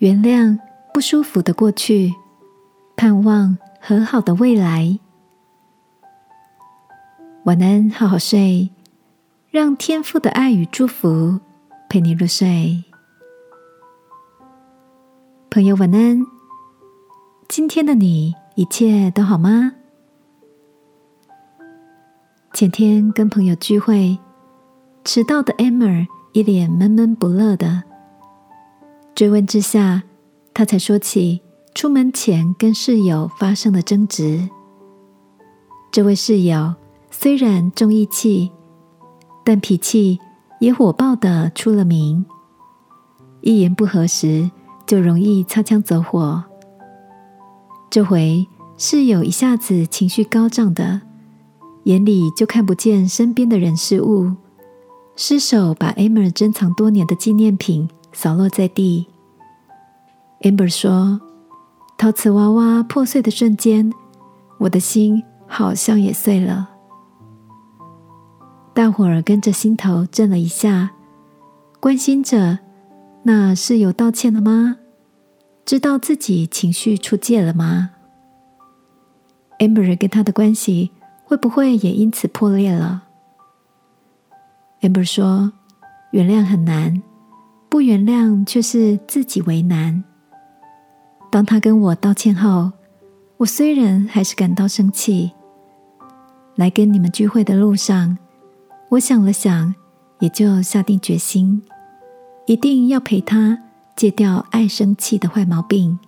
原谅不舒服的过去，盼望和好的未来。晚安，好好睡，让天父的爱与祝福陪你入睡。朋友，晚安。今天的你一切都好吗？前天跟朋友聚会，迟到的 Emma 一脸闷闷不乐的。追问之下，他才说起出门前跟室友发生的争执。这位室友虽然重义气，但脾气也火爆的出了名，一言不合时就容易擦枪走火。这回室友一下子情绪高涨的，眼里就看不见身边的人事物，失手把 Amer 珍藏多年的纪念品扫落在地。Amber 说：“陶瓷娃娃破碎的瞬间，我的心好像也碎了。”大伙儿跟着心头震了一下，关心着：“那是有道歉了吗？”知道自己情绪出界了吗？Amber 跟他的关系会不会也因此破裂了？Amber 说：“原谅很难，不原谅却是自己为难。”当他跟我道歉后，我虽然还是感到生气。来跟你们聚会的路上，我想了想，也就下定决心，一定要陪他。戒掉爱生气的坏毛病。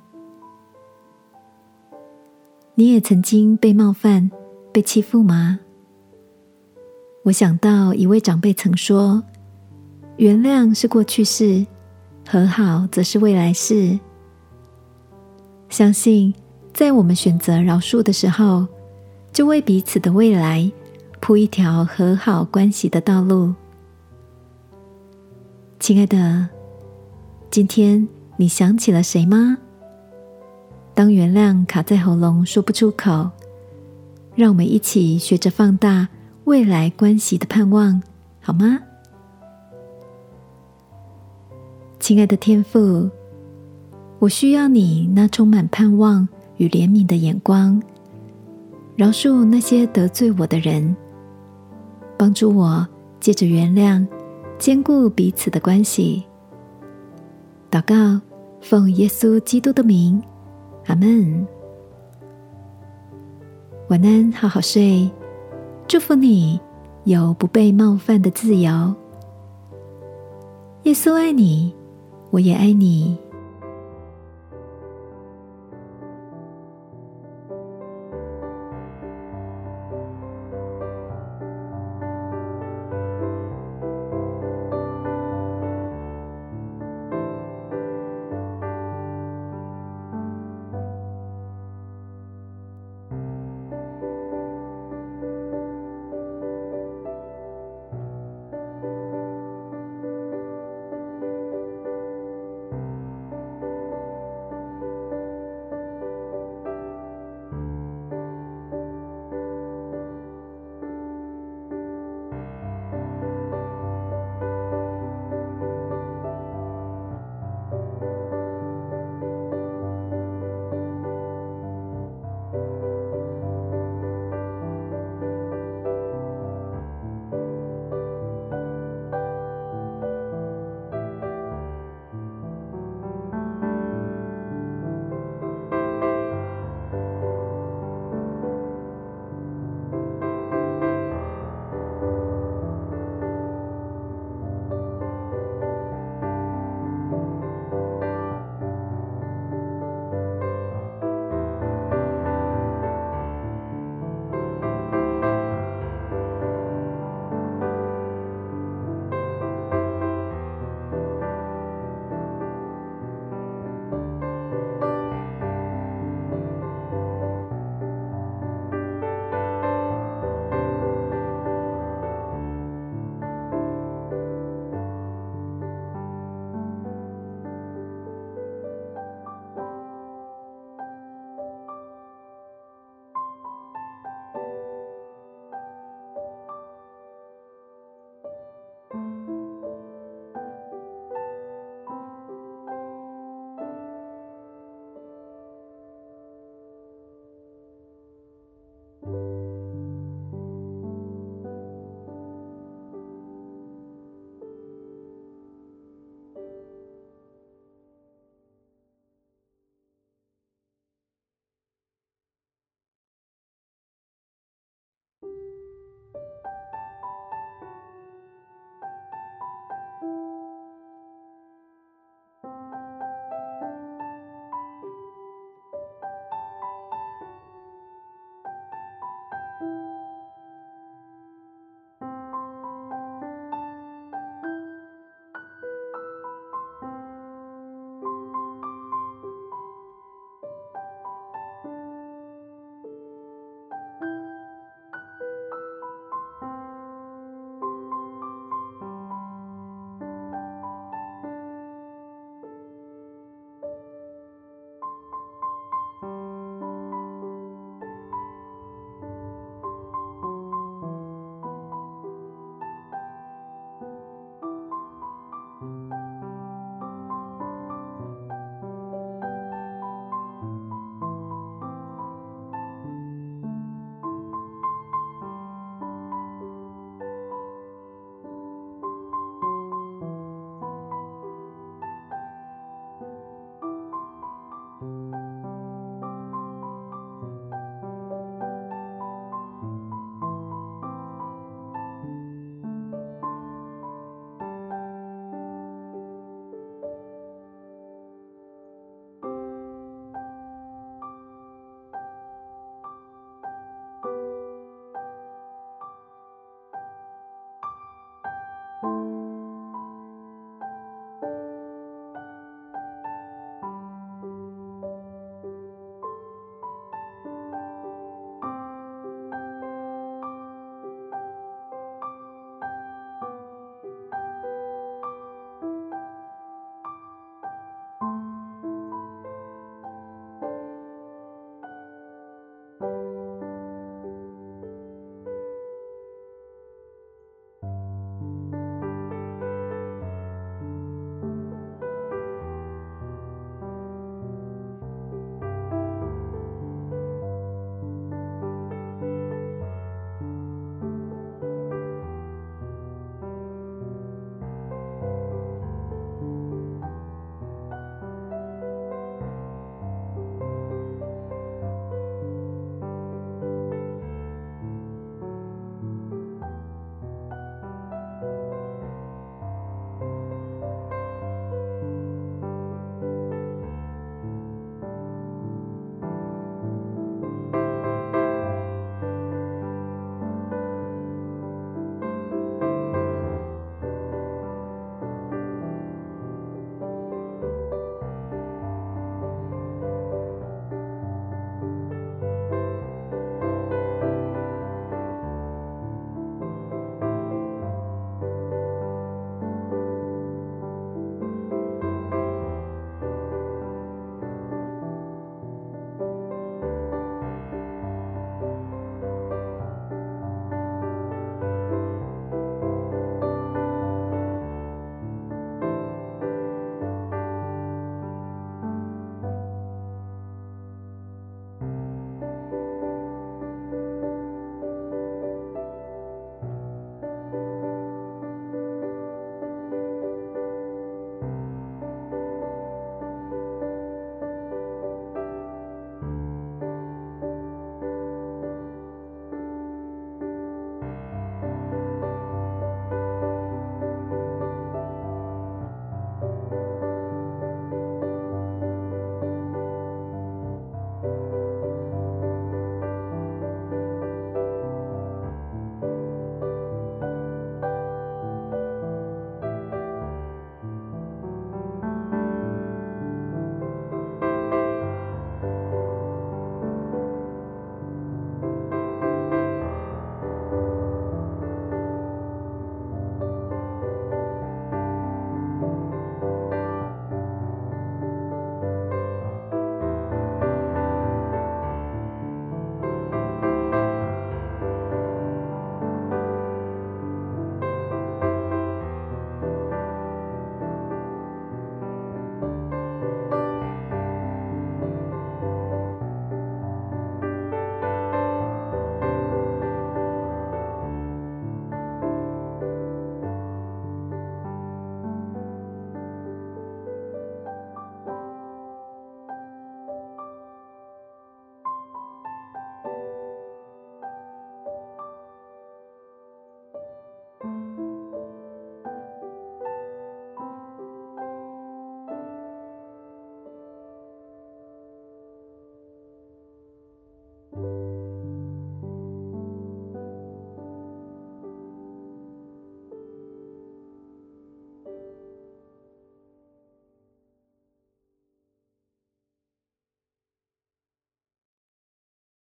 你也曾经被冒犯、被欺负吗？我想到一位长辈曾说：“原谅是过去式，和好则是未来式。”相信在我们选择饶恕的时候，就为彼此的未来铺一条和好关系的道路。亲爱的。今天你想起了谁吗？当原谅卡在喉咙说不出口，让我们一起学着放大未来关系的盼望，好吗？亲爱的天父，我需要你那充满盼望与怜悯的眼光，饶恕那些得罪我的人，帮助我借着原谅兼顾彼此的关系。祷告，奉耶稣基督的名，阿门。晚安，好好睡。祝福你有不被冒犯的自由。耶稣爱你，我也爱你。